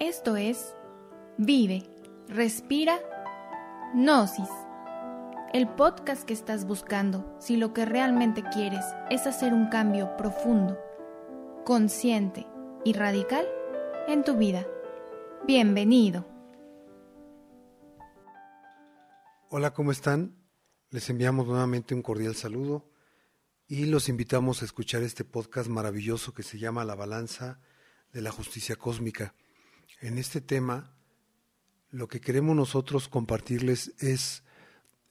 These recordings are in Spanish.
Esto es Vive, Respira, Gnosis. El podcast que estás buscando si lo que realmente quieres es hacer un cambio profundo, consciente y radical en tu vida. Bienvenido. Hola, ¿cómo están? Les enviamos nuevamente un cordial saludo y los invitamos a escuchar este podcast maravilloso que se llama La Balanza de la Justicia Cósmica. En este tema, lo que queremos nosotros compartirles es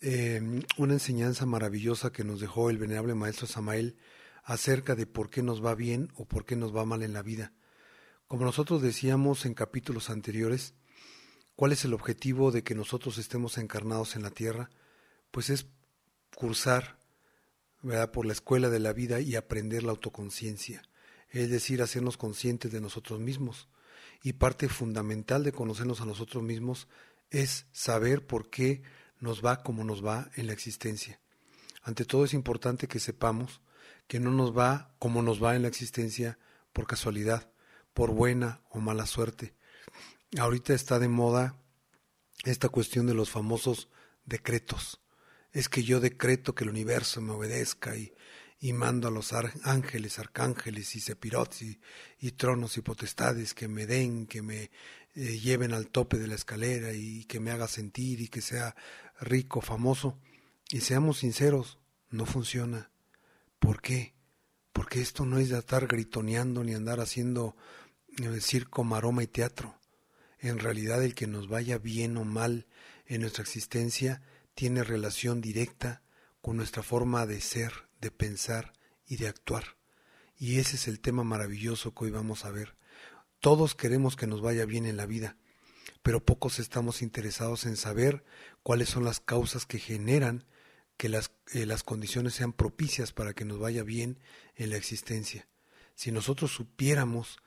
eh, una enseñanza maravillosa que nos dejó el venerable Maestro Samael acerca de por qué nos va bien o por qué nos va mal en la vida. Como nosotros decíamos en capítulos anteriores, ¿cuál es el objetivo de que nosotros estemos encarnados en la tierra? Pues es cursar ¿verdad? por la escuela de la vida y aprender la autoconciencia, es decir, hacernos conscientes de nosotros mismos. Y parte fundamental de conocernos a nosotros mismos es saber por qué nos va como nos va en la existencia. Ante todo es importante que sepamos que no nos va como nos va en la existencia por casualidad, por buena o mala suerte. Ahorita está de moda esta cuestión de los famosos decretos es que yo decreto que el universo me obedezca y, y mando a los ángeles, arcángeles y sepirots y, tronos y potestades que me den, que me eh, lleven al tope de la escalera y que me haga sentir y que sea rico, famoso. Y seamos sinceros, no funciona. ¿Por qué? Porque esto no es de estar gritoneando ni andar haciendo eh, circo, maroma y teatro. En realidad el que nos vaya bien o mal en nuestra existencia tiene relación directa con nuestra forma de ser, de pensar y de actuar. Y ese es el tema maravilloso que hoy vamos a ver. Todos queremos que nos vaya bien en la vida, pero pocos estamos interesados en saber cuáles son las causas que generan que las, eh, las condiciones sean propicias para que nos vaya bien en la existencia. Si nosotros supiéramos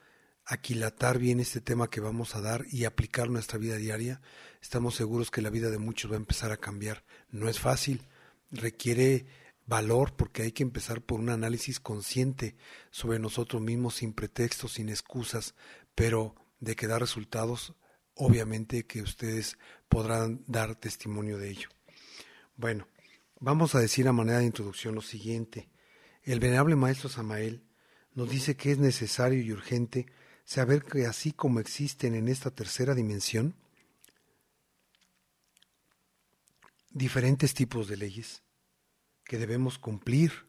aquilatar bien este tema que vamos a dar y aplicar nuestra vida diaria, estamos seguros que la vida de muchos va a empezar a cambiar. No es fácil, requiere valor porque hay que empezar por un análisis consciente sobre nosotros mismos sin pretextos, sin excusas, pero de que da resultados, obviamente que ustedes podrán dar testimonio de ello. Bueno, vamos a decir a manera de introducción lo siguiente. El venerable maestro Samael nos dice que es necesario y urgente saber que así como existen en esta tercera dimensión diferentes tipos de leyes que debemos cumplir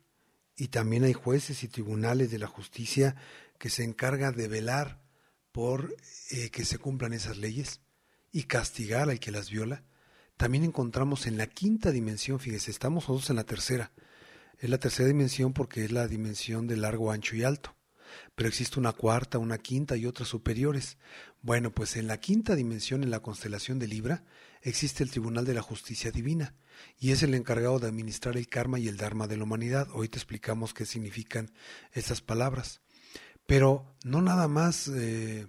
y también hay jueces y tribunales de la justicia que se encargan de velar por eh, que se cumplan esas leyes y castigar al que las viola. También encontramos en la quinta dimensión, fíjese, estamos todos en la tercera. Es la tercera dimensión porque es la dimensión de largo, ancho y alto pero existe una cuarta, una quinta y otras superiores. Bueno, pues en la quinta dimensión, en la constelación de Libra, existe el Tribunal de la Justicia Divina, y es el encargado de administrar el karma y el dharma de la humanidad. Hoy te explicamos qué significan estas palabras. Pero no nada más eh,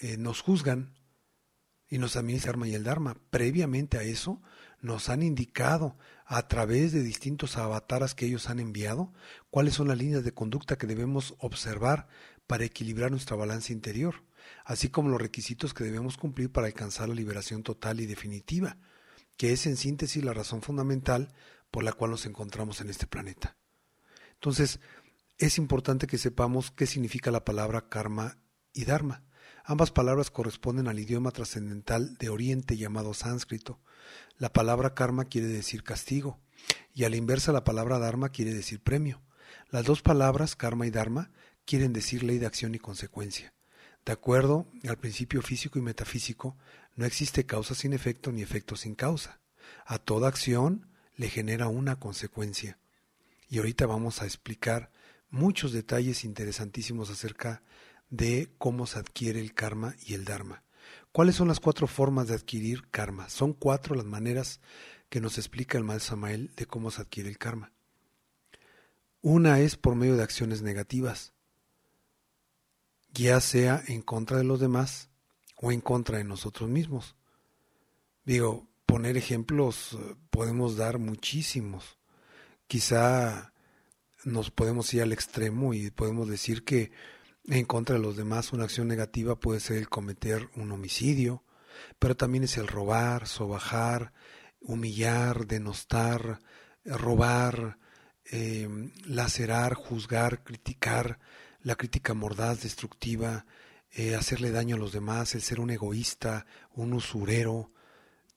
eh, nos juzgan y nos administra el karma y el dharma. Previamente a eso, nos han indicado a través de distintos avataras que ellos han enviado cuáles son las líneas de conducta que debemos observar para equilibrar nuestra balanza interior, así como los requisitos que debemos cumplir para alcanzar la liberación total y definitiva, que es en síntesis la razón fundamental por la cual nos encontramos en este planeta. Entonces, es importante que sepamos qué significa la palabra karma y dharma. Ambas palabras corresponden al idioma trascendental de Oriente llamado sánscrito, la palabra karma quiere decir castigo y a la inversa la palabra dharma quiere decir premio. Las dos palabras, karma y dharma, quieren decir ley de acción y consecuencia. De acuerdo al principio físico y metafísico, no existe causa sin efecto ni efecto sin causa. A toda acción le genera una consecuencia. Y ahorita vamos a explicar muchos detalles interesantísimos acerca de cómo se adquiere el karma y el dharma. ¿Cuáles son las cuatro formas de adquirir karma? Son cuatro las maneras que nos explica el mal Samael de cómo se adquiere el karma. Una es por medio de acciones negativas, ya sea en contra de los demás o en contra de nosotros mismos. Digo, poner ejemplos eh, podemos dar muchísimos. Quizá nos podemos ir al extremo y podemos decir que en contra de los demás, una acción negativa puede ser el cometer un homicidio, pero también es el robar, sobajar, humillar, denostar, robar, eh, lacerar, juzgar, criticar, la crítica mordaz, destructiva, eh, hacerle daño a los demás, el ser un egoísta, un usurero,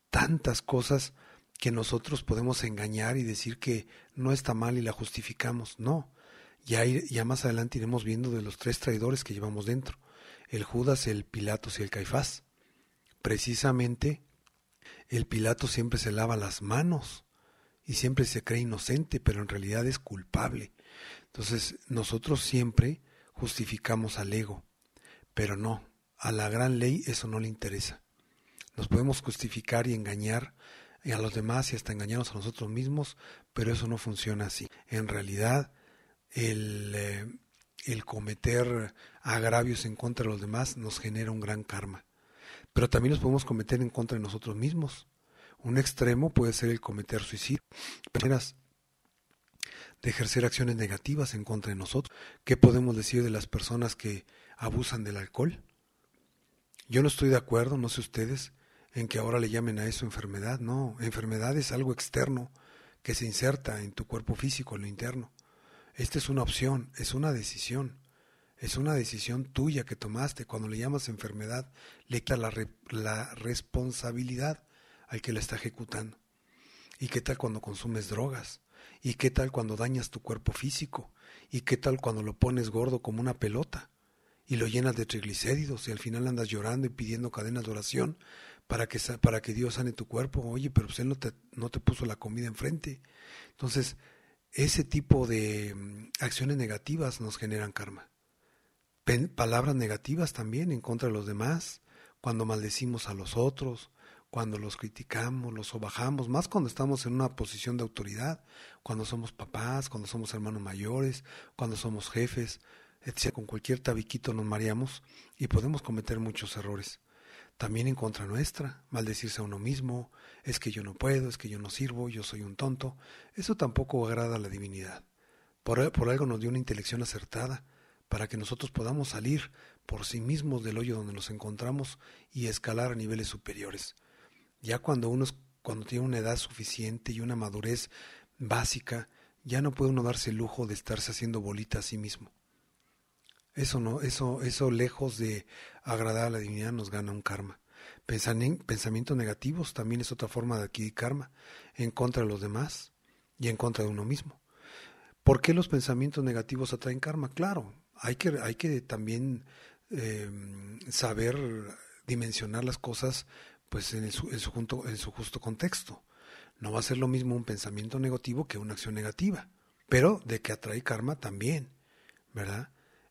tantas cosas que nosotros podemos engañar y decir que no está mal y la justificamos. No, ya, ya más adelante iremos viendo de los tres traidores que llevamos dentro, el Judas, el Pilatos y el Caifás. Precisamente, el Pilato siempre se lava las manos y siempre se cree inocente, pero en realidad es culpable. Entonces, nosotros siempre justificamos al ego, pero no, a la gran ley eso no le interesa. Nos podemos justificar y engañar a los demás y hasta engañarnos a nosotros mismos, pero eso no funciona así. En realidad, el, eh, el cometer agravios en contra de los demás nos genera un gran karma. Pero también los podemos cometer en contra de nosotros mismos. Un extremo puede ser el cometer suicidio. De ejercer acciones negativas en contra de nosotros. ¿Qué podemos decir de las personas que abusan del alcohol? Yo no estoy de acuerdo, no sé ustedes, en que ahora le llamen a eso enfermedad. No, enfermedad es algo externo que se inserta en tu cuerpo físico, en lo interno. Esta es una opción, es una decisión. Es una decisión tuya que tomaste. Cuando le llamas enfermedad, le quita la, la responsabilidad al que la está ejecutando. ¿Y qué tal cuando consumes drogas? ¿Y qué tal cuando dañas tu cuerpo físico? ¿Y qué tal cuando lo pones gordo como una pelota? Y lo llenas de triglicéridos y al final andas llorando y pidiendo cadenas de oración para que, para que Dios sane tu cuerpo. Oye, pero pues Él no te, no te puso la comida enfrente. Entonces, ese tipo de mm, acciones negativas nos generan karma. palabras negativas también en contra de los demás, cuando maldecimos a los otros, cuando los criticamos, los sobajamos, más cuando estamos en una posición de autoridad, cuando somos papás, cuando somos hermanos mayores, cuando somos jefes, etc. Con cualquier tabiquito nos mareamos y podemos cometer muchos errores. También en contra nuestra, maldecirse a uno mismo, es que yo no puedo, es que yo no sirvo, yo soy un tonto. Eso tampoco agrada a la divinidad. Por, algo nos dio una intelección acertada, para que nosotros podamos salir por sí mismos del hoyo donde nos encontramos y escalar a niveles superiores. Ya cuando uno cuando tiene una edad suficiente y una madurez básica, ya no puede uno darse el lujo de estarse haciendo bolita a sí mismo. Eso no, eso, eso lejos de agradar a la divinidad nos gana un karma. Pensamientos negativos también es otra forma de adquirir karma, en contra de los demás y en contra de uno mismo. ¿Por qué los pensamientos negativos atraen karma? Claro, hay que, hay que también eh, saber dimensionar las cosas pues en, su, en, su en su justo contexto. No va a ser lo mismo un pensamiento negativo que una acción negativa, pero de que atrae karma también, ¿verdad?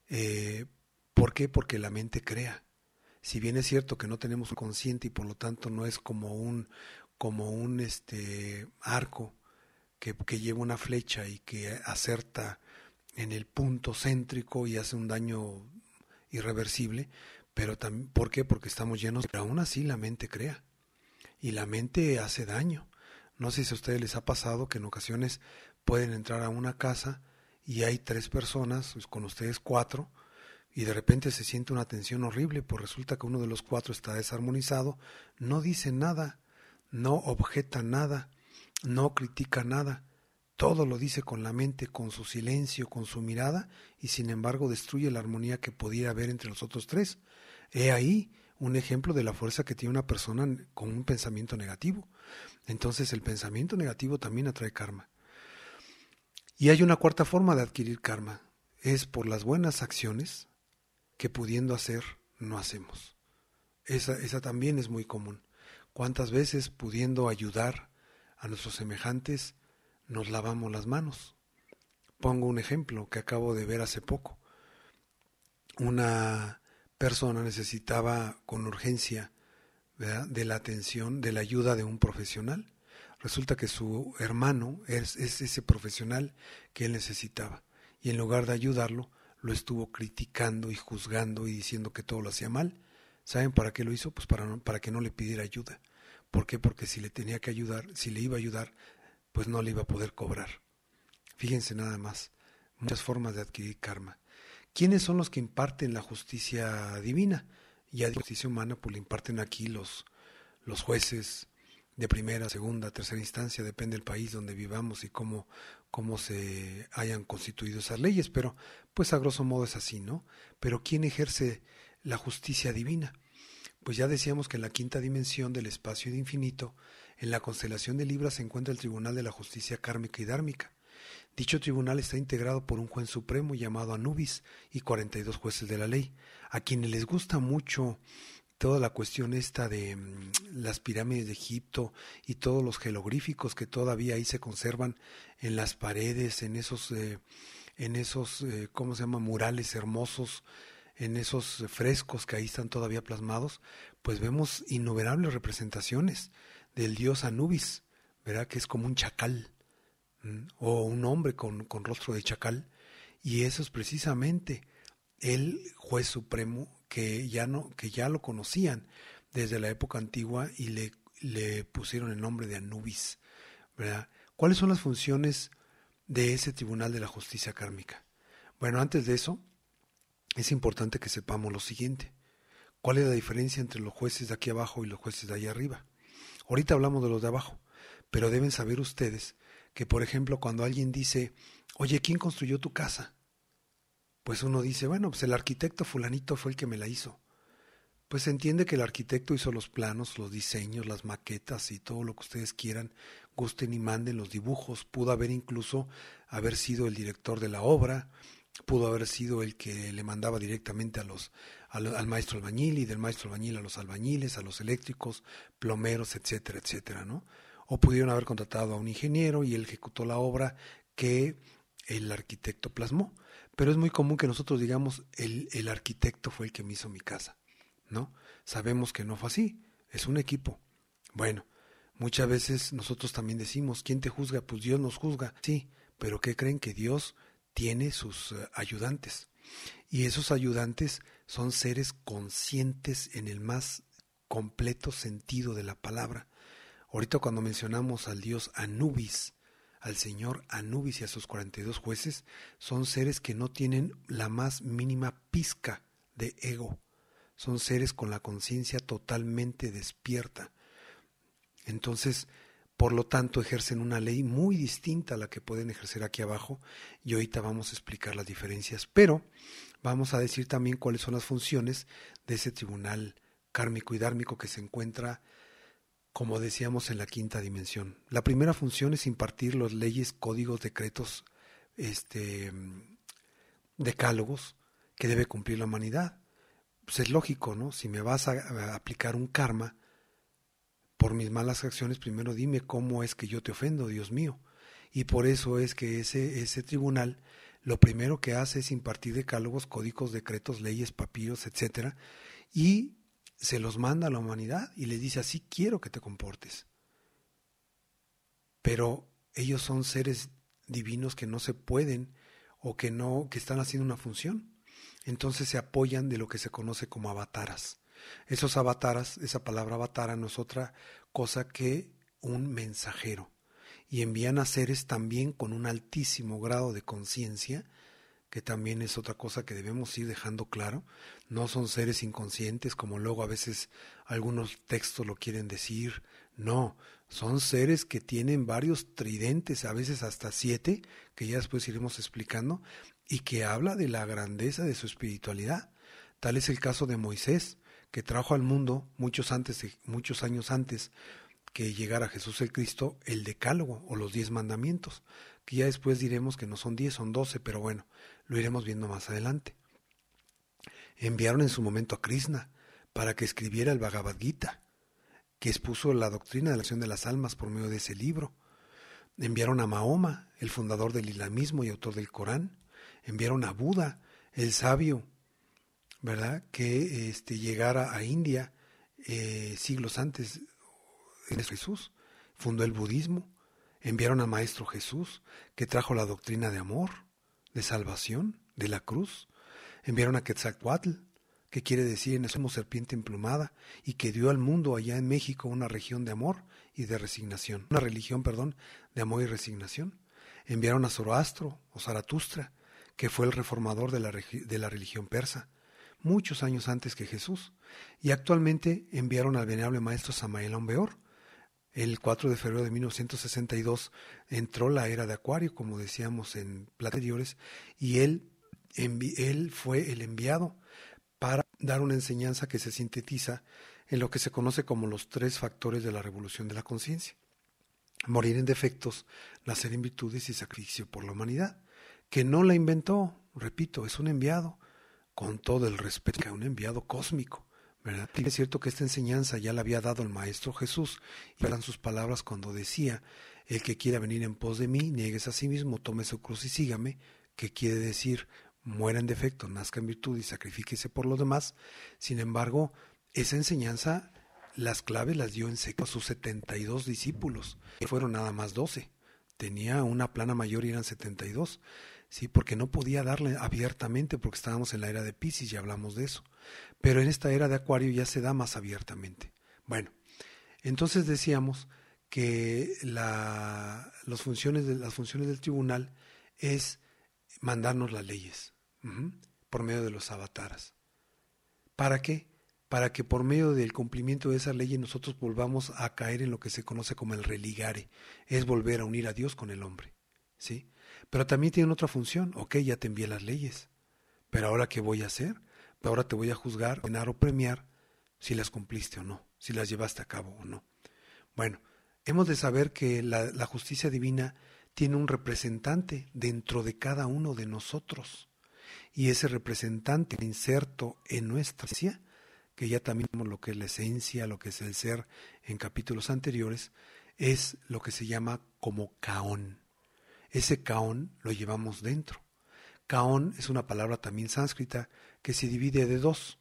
Eh, ¿Por qué? Porque la mente crea. Si bien es cierto que no tenemos un consciente y por lo tanto no es como un, como un este, arco que, que lleva una flecha y que acerta en el punto céntrico y hace un daño irreversible, pero también, ¿por qué? Porque estamos llenos, pero aún así la mente crea. Y la mente hace daño. No sé si a ustedes les ha pasado que en ocasiones pueden entrar a una casa y hay tres personas, pues con ustedes cuatro, y de repente se siente una tensión horrible, pues resulta que uno de los cuatro está desarmonizado, no dice nada, no objeta nada, no critica nada, todo lo dice con la mente, con su silencio, con su mirada, y sin embargo destruye la armonía que podía haber entre los otros tres. He ahí un ejemplo de la fuerza que tiene una persona con un pensamiento negativo. Entonces el pensamiento negativo también atrae karma. Y hay una cuarta forma de adquirir karma. Es por las buenas acciones que pudiendo hacer no hacemos. Esa, esa también es muy común. ¿Cuántas veces pudiendo ayudar a nuestros semejantes nos lavamos las manos? Pongo un ejemplo que acabo de ver hace poco. Una persona necesitaba con urgencia de la atención, de la ayuda de un profesional. Resulta que su hermano es, ese profesional que él necesitaba y en lugar de ayudarlo, lo estuvo criticando y juzgando y diciendo que todo lo hacía mal. ¿Saben para qué lo hizo? Pues para, para que no le pidiera ayuda. ¿Por qué? Porque si le tenía que ayudar, si le iba a ayudar, pues no le iba a poder cobrar. Fíjense nada más, muchas formas de adquirir karma ¿Quiénes son los que imparten la justicia divina? Ya de justicia humana, pues le imparten aquí los, los jueces de primera, segunda, tercera instancia, depende del país donde vivamos y cómo, cómo se hayan constituido esas leyes, pero pues a grosso modo es así, ¿no? Pero ¿quién ejerce la justicia divina? Pues ya decíamos que en la quinta dimensión del espacio de infinito, en la constelación de Libra se encuentra el Tribunal de la Justicia Kármica y Dármica. Dicho tribunal está integrado por un juez supremo llamado Anubis y 42 jueces de la ley, a quienes les gusta mucho toda la cuestión esta de mm, las pirámides de Egipto y todos los jeroglíficos que todavía ahí se conservan en las paredes, en esos, eh, en esos, eh, ¿cómo se llama? Murales hermosos, en esos frescos que ahí están todavía plasmados, pues vemos innumerables representaciones del dios Anubis, ¿verdad? Que es como un chacal, o un hombre con, con rostro de chacal, y eso es precisamente el juez supremo que ya no que ya lo conocían desde la época antigua y le, le pusieron el nombre de Anubis, ¿verdad? ¿Cuáles son las funciones de ese Tribunal de la Justicia Kármica? Bueno, antes de eso, es importante que sepamos lo siguiente. ¿Cuál es la diferencia entre los jueces de aquí abajo y los jueces de allá arriba? Ahorita hablamos de los de abajo, pero deben saber ustedes que, por ejemplo, cuando alguien dice, oye, ¿quién construyó tu casa? Pues uno dice, bueno, pues el arquitecto fulanito fue el que me la hizo. Pues se entiende que el arquitecto hizo los planos, los diseños, las maquetas y todo lo que ustedes quieran, gusten y manden los dibujos. Pudo haber incluso haber sido el director de la obra, pudo haber sido el que le mandaba directamente a los, al, maestro albañil y del maestro albañil a los albañiles, a los eléctricos, plomeros, etcétera, etcétera, ¿no? O pudieron haber contratado a un ingeniero y él ejecutó la obra que el arquitecto plasmó pero es muy común que nosotros digamos el, el arquitecto fue el que me hizo mi casa, ¿no? Sabemos que no fue así, es un equipo. Bueno, muchas veces nosotros también decimos, ¿quién te juzga? Pues Dios nos juzga, sí, pero ¿qué creen que Dios tiene sus eh, ayudantes? Y esos ayudantes son seres conscientes en el más completo sentido de la palabra. Ahorita cuando mencionamos al dios Anubis, al señor Anubis y a sus 42 jueces son seres que no tienen la más mínima pizca de ego. Son seres con la conciencia totalmente despierta. Entonces, por lo tanto, ejercen una ley muy distinta a la que pueden ejercer aquí abajo y ahorita vamos a explicar las diferencias. Pero vamos a decir también cuáles son las funciones de ese tribunal kármico y dármico que se encuentra como decíamos en la quinta dimensión. La primera función es impartir las leyes, códigos, decretos, este, decálogos que debe cumplir la humanidad. Pues es lógico, ¿no? Si me vas a, aplicar un karma por mis malas acciones, primero dime cómo es que yo te ofendo, Dios mío. Y por eso es que ese, ese tribunal lo primero que hace es impartir decálogos, códigos, decretos, leyes, papiros, etcétera, y se los manda a la humanidad y les dice así quiero que te comportes. Pero ellos son seres divinos que no se pueden o que no que están haciendo una función. Entonces se apoyan de lo que se conoce como avataras. Esos avataras, esa palabra avatara no es otra cosa que un mensajero. Y envían a seres también con un altísimo grado de conciencia que también es otra cosa que debemos ir dejando claro. No son seres inconscientes como luego a veces algunos textos lo quieren decir. No, son seres que tienen varios tridentes, a veces hasta siete, que ya después iremos explicando, y que habla de la grandeza de su espiritualidad. Tal es el caso de Moisés, que trajo al mundo muchos antes, muchos años antes que llegara Jesús el Cristo, el decálogo o los diez mandamientos, que ya después diremos que no son diez, son doce, pero bueno, lo iremos viendo más adelante. Enviaron en su momento a Krishna para que escribiera el Bhagavad Gita, que expuso la doctrina de la acción de las almas por medio de ese libro. Enviaron a Mahoma, el fundador del islamismo y autor del Corán. Enviaron a Buda, el sabio, ¿verdad? Que este, llegara a India eh, siglos antes de Jesús. Fundó el budismo. Enviaron a Maestro Jesús, que trajo la doctrina de amor de salvación, de la cruz. Enviaron a Quetzalcoatl, que quiere decir en somos serpiente emplumada, y que dio al mundo allá en México una región de amor y de resignación, una religión, perdón, de amor y resignación. Enviaron a Zoroastro o Zaratustra, que fue el reformador de la, religión persa, muchos años antes que Jesús, y actualmente enviaron al venerable maestro Samael Aumbeor. El 4 de febrero de 1962 entró la era de Acuario, como decíamos en anteriores, y él, él fue el enviado para dar una enseñanza que se sintetiza en lo que se conoce como los tres factores de la revolución de la conciencia. Morir en defectos, nacer en virtudes y sacrificio por la humanidad, que no la inventó, repito, es un enviado, con todo el respeto que un enviado cósmico. ¿Verdad? Es cierto que esta enseñanza ya la había dado el Maestro Jesús, y eran sus palabras cuando decía, el que quiera venir en pos de mí, niegues a sí mismo, tome su cruz y sígame, que quiere decir, muera en defecto, nazca en virtud y sacrifíquese por los demás. Sin embargo, esa enseñanza, las claves las dio en seco a sus 72 discípulos, fueron nada más 12. Tenía una plana mayor y eran 72. Sí, porque no podía darle abiertamente porque estábamos en la era de Pisces y hablamos de eso. Pero en esta era de Acuario ya se da más abiertamente. Bueno, entonces decíamos que la, las, funciones del tribunal es mandarnos las leyes por medio de los avataras. ¿Para qué? Para que por medio del cumplimiento de esa ley nosotros volvamos a caer en lo que se conoce como el religare, es volver a unir a Dios con el hombre. ¿Sí? Pero también tienen otra función. Ok, ya te envié las leyes. Pero ahora, ¿qué voy a hacer? Ahora te voy a juzgar, ordenar o premiar si las cumpliste o no, si las llevaste a cabo o no. Bueno, hemos de saber que la, justicia divina tiene un representante dentro de cada uno de nosotros. Y ese representante inserto en nuestra esencia, que ya también vimos lo que es la esencia, lo que es el ser en capítulos anteriores, es lo que se llama como caón. Ese kaon lo llevamos dentro. Kaon es una palabra también sánscrita que se divide de dos.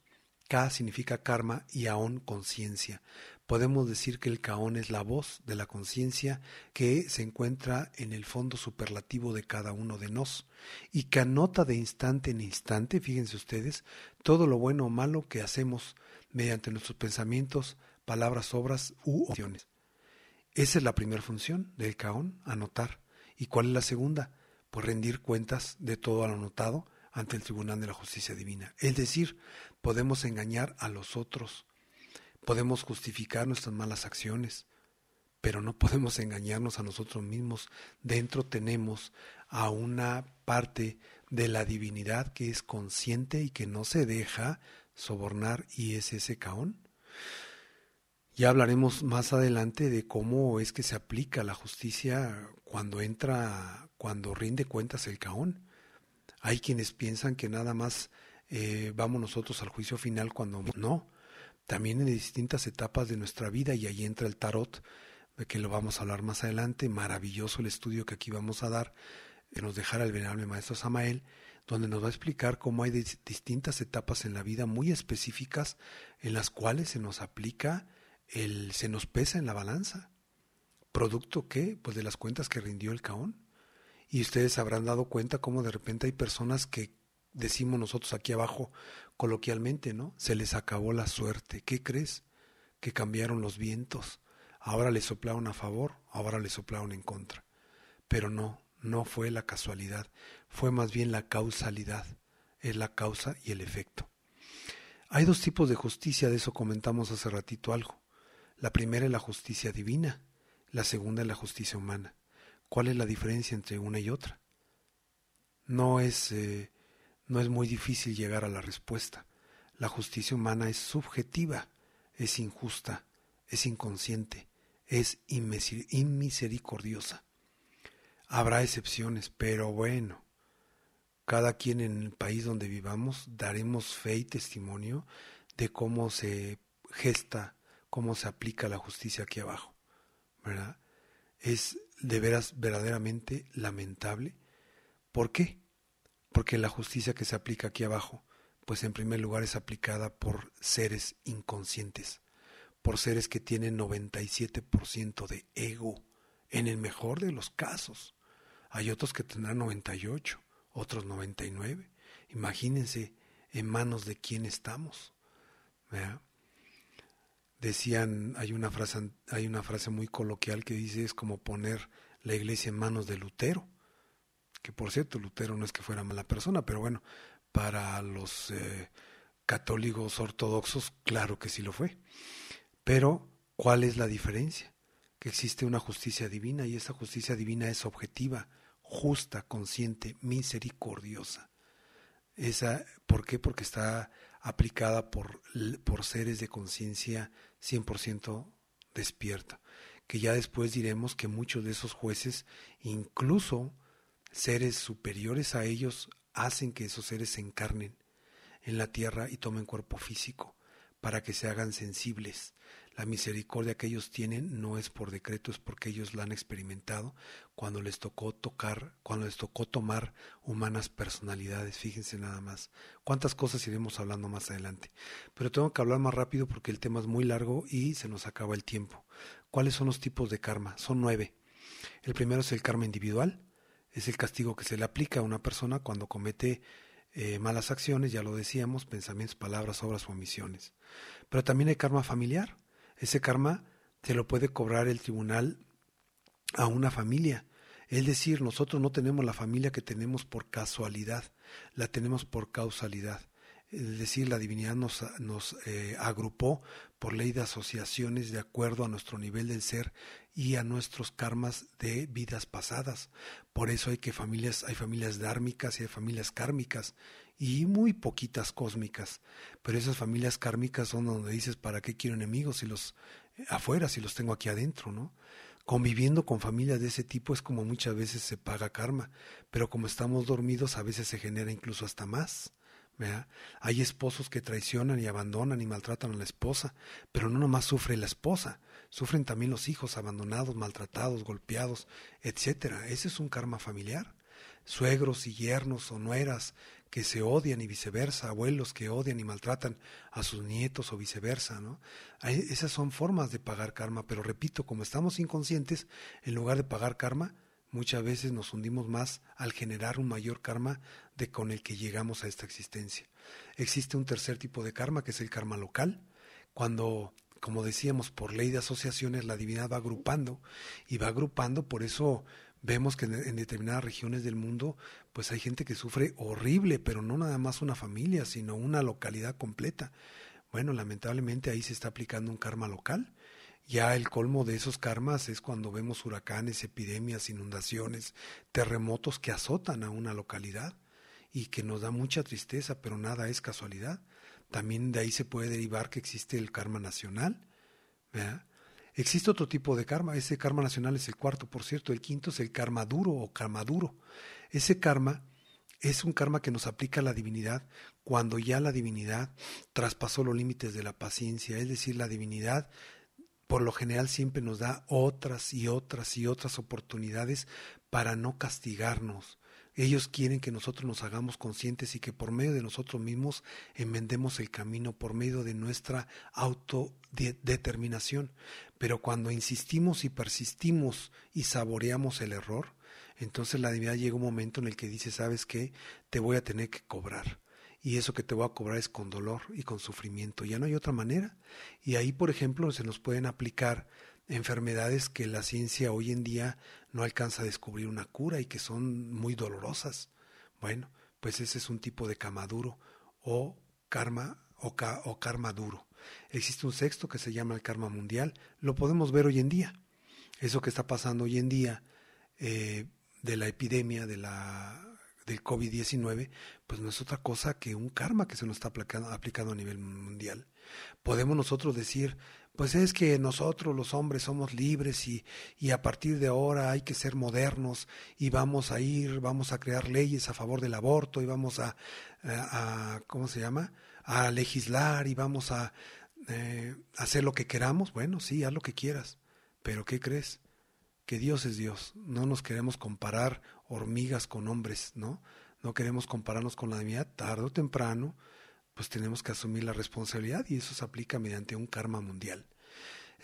Ka significa karma y aon conciencia. Podemos decir que el kaon es la voz de la conciencia que se encuentra en el fondo superlativo de cada uno de nos y que anota de instante en instante, fíjense ustedes, todo lo bueno o malo que hacemos mediante nuestros pensamientos, palabras, obras u opciones. Esa es la primera función del kaon, anotar. ¿Y cuál es la segunda? Pues rendir cuentas de todo lo anotado ante el Tribunal de la Justicia Divina. Es decir, podemos engañar a los otros, podemos justificar nuestras malas acciones, pero no podemos engañarnos a nosotros mismos. Dentro tenemos a una parte de la divinidad que es consciente y que no se deja sobornar y es ese caón. Ya hablaremos más adelante de cómo es que se aplica la justicia cuando entra, cuando rinde cuentas el caón. Hay quienes piensan que nada más eh, vamos nosotros al juicio final cuando no. También en distintas etapas de nuestra vida y ahí entra el tarot, que lo vamos a hablar más adelante. Maravilloso el estudio que aquí vamos a dar, que nos dejará el venerable maestro Samael, donde nos va a explicar cómo hay distintas etapas en la vida muy específicas en las cuales se nos aplica el, se nos pesa en la balanza. ¿Producto qué? Pues de las cuentas que rindió el caón. Y ustedes habrán dado cuenta cómo de repente hay personas que decimos nosotros aquí abajo coloquialmente, ¿no? Se les acabó la suerte. ¿Qué crees? Que cambiaron los vientos. Ahora les soplaron a favor, ahora les soplaron en contra. Pero no, no fue la casualidad, fue más bien la causalidad. Es la causa y el efecto. Hay dos tipos de justicia, de eso comentamos hace ratito algo. La primera es la justicia divina, la segunda es la justicia humana. ¿Cuál es la diferencia entre una y otra? No es, eh, no es muy difícil llegar a la respuesta. La justicia humana es subjetiva, es injusta, es inconsciente, es inmisericordiosa. Habrá excepciones, pero bueno, cada quien en el país donde vivamos daremos fe y testimonio de cómo se gesta, cómo se aplica la justicia aquí abajo. ¿verdad? Es de veras verdaderamente lamentable. ¿Por qué? Porque la justicia que se aplica aquí abajo, pues en primer lugar es aplicada por seres inconscientes, por seres que tienen 97% de ego, en el mejor de los casos. Hay otros que tendrán 98, otros 99. Imagínense en manos de quién estamos. ¿verdad? Decían, hay una frase, hay una frase muy coloquial que dice es como poner la iglesia en manos de Lutero. que por cierto Lutero no es que fuera mala persona, pero bueno, para los eh, católicos ortodoxos, claro que sí lo fue. Pero, ¿cuál es la diferencia? Que existe una justicia divina y esa justicia divina es objetiva, justa, consciente, misericordiosa. Esa, ¿Por qué? Porque está aplicada por, por seres de conciencia 100% despierta. Que ya después diremos que muchos de esos jueces, incluso seres superiores a ellos, hacen que esos seres se encarnen en la tierra y tomen cuerpo físico, para que se hagan sensibles, la misericordia que ellos tienen no es por decreto, es porque ellos la han experimentado cuando les tocó tocar, cuando les tocó tomar humanas personalidades. Fíjense nada más. Cuántas cosas iremos hablando más adelante. Pero tengo que hablar más rápido porque el tema es muy largo y se nos acaba el tiempo. ¿Cuáles son los tipos de karma? Son nueve. El primero es el karma individual. Es el castigo que se le aplica a una persona cuando comete eh, malas acciones, ya lo decíamos, pensamientos, palabras, obras o omisiones. Pero también hay karma familiar. Ese karma se lo puede cobrar el tribunal a una familia. Es decir, nosotros no tenemos la familia que tenemos por casualidad, la tenemos por causalidad. Es decir, la divinidad nos, eh, agrupó por ley de asociaciones de acuerdo a nuestro nivel del ser y a nuestros karmas de vidas pasadas. Por eso hay que familias, hay familias dármicas y hay familias kármicas y muy poquitas cósmicas. Pero esas familias kármicas son donde dices, ¿para qué quiero enemigos si los eh, afuera, si los tengo aquí adentro, no? Conviviendo con familias de ese tipo es como muchas veces se paga karma, pero como estamos dormidos a veces se genera incluso hasta más. Hay esposos que traicionan y abandonan y maltratan a la esposa, pero no nomás sufre la esposa, sufren también los hijos abandonados, maltratados, golpeados, etcétera. Ese es un karma familiar. Suegros y yernos o nueras que se odian y viceversa, abuelos que odian y maltratan a sus nietos o viceversa, ¿no? esas son formas de pagar karma, pero repito, como estamos inconscientes, en lugar de pagar karma, muchas veces nos hundimos más al generar un mayor karma de con el que llegamos a esta existencia. Existe un tercer tipo de karma que es el karma local, cuando como decíamos, por ley de asociaciones, la divinidad va agrupando y va agrupando, por eso vemos que en, determinadas regiones del mundo pues hay gente que sufre horrible, pero no nada más una familia, sino una localidad completa. Bueno, lamentablemente ahí se está aplicando un karma local. Ya el colmo de esos karmas es cuando vemos huracanes, epidemias, inundaciones, terremotos que azotan a una localidad y que nos da mucha tristeza, pero nada es casualidad. También de ahí se puede derivar que existe el karma nacional. ¿verdad? Existe otro tipo de karma, ese karma nacional es el cuarto, por cierto, el quinto es el karma duro o karma duro. Ese karma es un karma que nos aplica la divinidad cuando ya la divinidad traspasó los límites de la paciencia, es decir, la divinidad por lo general siempre nos da otras y otras y otras oportunidades para no castigarnos, ellos quieren que nosotros nos hagamos conscientes y que por medio de nosotros mismos enmendemos el camino, por medio de nuestra autodeterminación. Pero cuando insistimos y persistimos y saboreamos el error, entonces la divinidad llega un momento en el que dice, ¿sabes qué? Te voy a tener que cobrar. Y eso que te voy a cobrar es con dolor y con sufrimiento. Ya no hay otra manera. Y ahí, por ejemplo, se nos pueden aplicar enfermedades que la ciencia hoy en día no alcanza a descubrir una cura y que son muy dolorosas. Bueno, pues ese es un tipo de karma duro o karma o, o karma duro. Existe un sexto que se llama el karma mundial, lo podemos ver hoy en día. Eso que está pasando hoy en día eh, de la epidemia de la del COVID-19, pues no es otra cosa que un karma que se nos está aplicando, aplicando a nivel mundial. Podemos nosotros decir, pues es que nosotros los hombres somos libres y, y, a partir de ahora hay que ser modernos y vamos a ir, vamos a crear leyes a favor del aborto y vamos a, a, ¿cómo se llama? A legislar y vamos a eh, hacer lo que queramos. Bueno, sí, haz lo que quieras, pero ¿qué crees? Que Dios es Dios. No nos queremos comparar hormigas con hombres, ¿no? No queremos compararnos con la divinidad. Tarde o temprano pues tenemos que asumir la responsabilidad y eso se aplica mediante un karma mundial.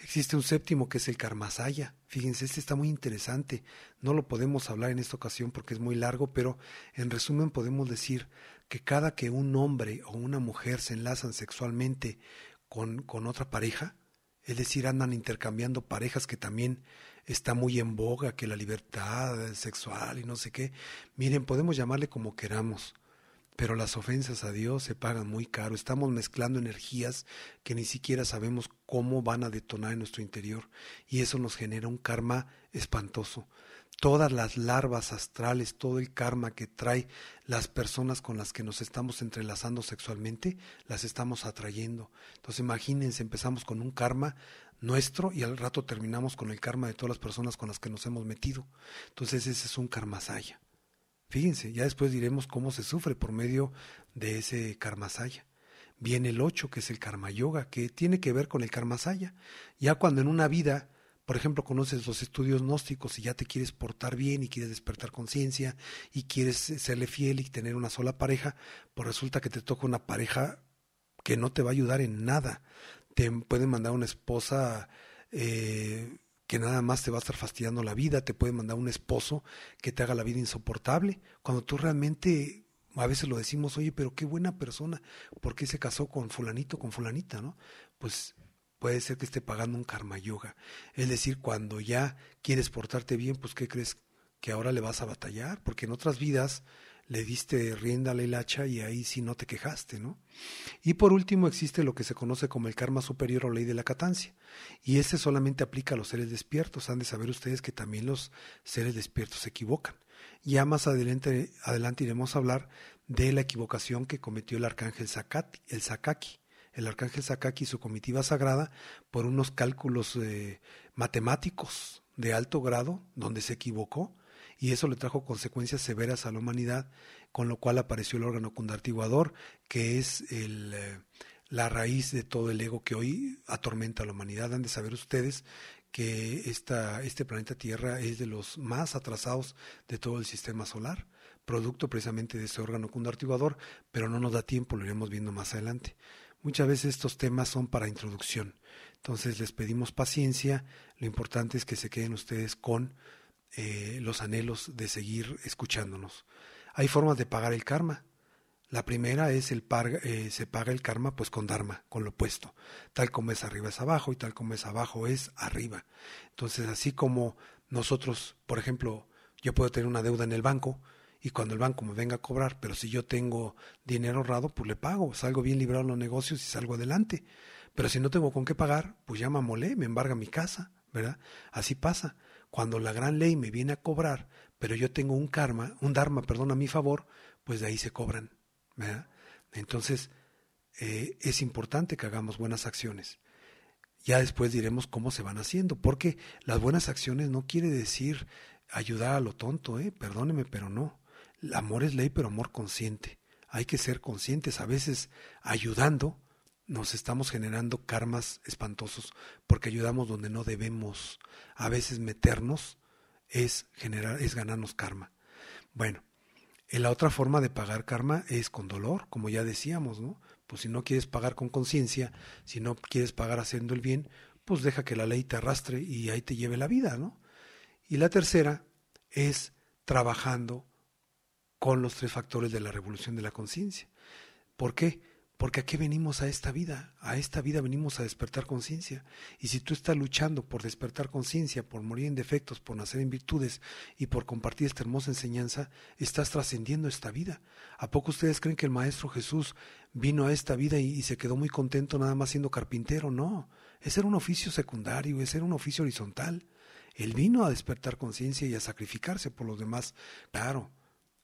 Existe un séptimo que es el karma saya. Fíjense, este está muy interesante. No lo podemos hablar en esta ocasión porque es muy largo, pero en resumen podemos decir que cada que un hombre o una mujer se enlazan sexualmente con, con otra pareja, Es decir, andan intercambiando parejas que también está muy en boga, que la libertad sexual y no sé qué. Miren, podemos llamarle como queramos, pero las ofensas a Dios se pagan muy caro. Estamos mezclando energías que ni siquiera sabemos cómo van a detonar en nuestro interior y eso nos genera un karma espantoso. Todas las larvas astrales, todo el karma que trae las personas con las que nos estamos entrelazando sexualmente, las estamos atrayendo. Entonces imagínense, empezamos con un karma nuestro y al rato terminamos con el karma de todas las personas con las que nos hemos metido. Entonces ese es un karmasaya. Fíjense, ya después diremos cómo se sufre por medio de ese karmasaya. Viene el 8, que es el karma yoga, que tiene que ver con el karmasaya. Ya cuando en una vida, por ejemplo, conoces los estudios gnósticos y ya te quieres portar bien y quieres despertar conciencia y quieres serle fiel y tener una sola pareja, pues resulta que te toca una pareja que no te va a ayudar en nada. Te pueden mandar una esposa eh, que nada más te va a estar fastidiando la vida, te puede mandar un esposo que te haga la vida insoportable, cuando tú realmente a veces lo decimos, oye, pero qué buena persona, ¿por qué se casó con fulanito, con fulanita, no? Pues puede ser que esté pagando un karma yoga. Es decir, cuando ya quieres portarte bien, pues ¿qué crees? Que ahora le vas a batallar, porque en otras vidas le diste rienda a la y ahí sí no te quejaste, ¿no? Y por último existe lo que se conoce como el karma superior o ley de la catancia, y este solamente aplica a los seres despiertos, han de saber ustedes que también los seres despiertos se equivocan. Ya más adelante, adelante iremos a hablar de la equivocación que cometió el arcángel Sakati, el Sakaki, el arcángel Sakaki y su comitiva sagrada por unos cálculos eh, matemáticos de alto grado donde se equivocó y eso le trajo consecuencias severas a la humanidad, con lo cual apareció el órgano condartiguador, que es el, eh, la raíz de todo el ego que hoy atormenta a la humanidad. Han de saber ustedes que este planeta Tierra es de los más atrasados de todo el sistema solar, producto precisamente de ese órgano condartiguador, pero no nos da tiempo, lo iremos viendo más adelante. Muchas veces estos temas son para introducción, entonces les pedimos paciencia, lo importante es que se queden ustedes con eh, los anhelos de seguir escuchándonos. Hay formas de pagar el karma. La primera es el eh, se paga el karma pues con dharma, con lo opuesto. Tal como es arriba es abajo y tal como es abajo es arriba. Entonces, así como nosotros, por ejemplo, yo puedo tener una deuda en el banco y cuando el banco me venga a cobrar, pero si yo tengo dinero ahorrado, pues le pago, salgo bien librado en los negocios y salgo adelante. Pero si no tengo con qué pagar, pues ya me amolé, me embarga mi casa, ¿verdad? Así pasa. Cuando la gran ley me viene a cobrar, pero yo tengo un karma, un dharma, perdón, a mi favor, pues de ahí se cobran. ¿verdad? Entonces, eh, es importante que hagamos buenas acciones. Ya después diremos cómo se van haciendo, porque las buenas acciones no quiere decir ayudar a lo tonto, ¿eh? perdóneme, pero no. Amor es ley, pero amor consciente. Hay que ser conscientes. A veces ayudando nos estamos generando karmas espantosos porque ayudamos donde no debemos. A veces meternos es generar, es ganarnos karma. Bueno, la otra forma de pagar karma es con dolor, como ya decíamos, ¿no? Pues si no quieres pagar con conciencia, si no quieres pagar haciendo el bien, pues deja que la ley te arrastre y ahí te lleve la vida, ¿no? Y la tercera es trabajando con los tres factores de la revolución de la conciencia. ¿Por qué? Porque aquí venimos a esta vida, a esta vida venimos a despertar conciencia. Y si tú estás luchando por despertar conciencia, por morir en defectos, por nacer en virtudes y por compartir esta hermosa enseñanza, estás trascendiendo esta vida. ¿A poco ustedes creen que el Maestro Jesús vino a esta vida y, se quedó muy contento nada más siendo carpintero? No, ese era un oficio secundario, ese era un oficio horizontal. Él vino a despertar conciencia y a sacrificarse por los demás. Claro,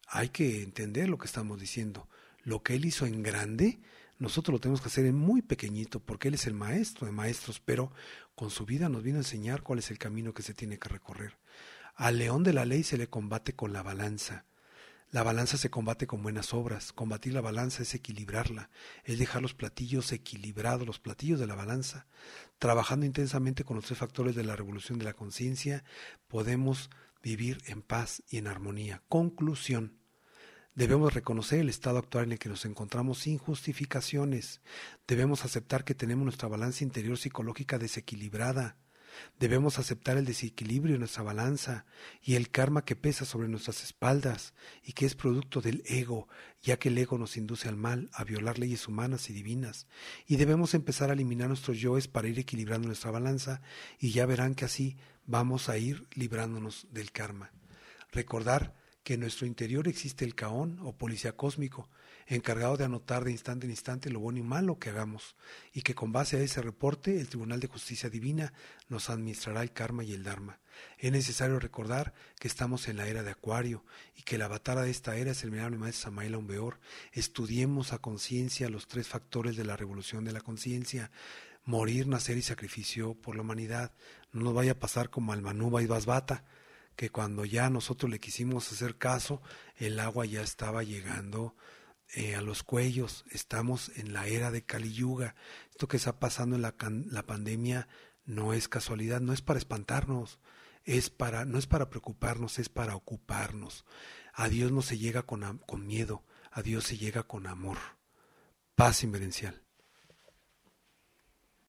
hay que entender lo que estamos diciendo. Lo que Él hizo en grande, nosotros lo tenemos que hacer en muy pequeñito, porque Él es el maestro de maestros, pero con su vida nos viene a enseñar cuál es el camino que se tiene que recorrer. Al león de la ley se le combate con la balanza. La balanza se combate con buenas obras. Combatir la balanza es equilibrarla, es dejar los platillos equilibrados, los platillos de la balanza. Trabajando intensamente con los tres factores de la revolución de la conciencia, podemos vivir en paz y en armonía. Conclusión. Debemos reconocer el estado actual en el que nos encontramos sin justificaciones. Debemos aceptar que tenemos nuestra balanza interior psicológica desequilibrada. Debemos aceptar el desequilibrio en nuestra balanza y el karma que pesa sobre nuestras espaldas y que es producto del ego, ya que el ego nos induce al mal, a violar leyes humanas y divinas. Y debemos empezar a eliminar nuestros yoes para ir equilibrando nuestra balanza y ya verán que así vamos a ir librándonos del karma. Recordar que en nuestro interior existe el caón o policía cósmico, encargado de anotar de instante en instante lo bueno y malo que hagamos, y que con base a ese reporte el Tribunal de Justicia Divina nos administrará el karma y el dharma. Es necesario recordar que estamos en la era de Acuario y que la batalla de esta era es el mirable maestro Samael Umbeor. Estudiemos a conciencia los tres factores de la revolución de la conciencia, morir, nacer y sacrificio por la humanidad. No nos vaya a pasar como al Manuba y Basbata, que cuando ya nosotros le quisimos hacer caso, el agua ya estaba llegando eh, a los cuellos, estamos en la era de Kali Yuga. Esto que está pasando en la, la pandemia no es casualidad, no es para espantarnos, es para, no es para preocuparnos, es para ocuparnos. A Dios no se llega con, con miedo, a Dios se llega con amor. Paz inverencial.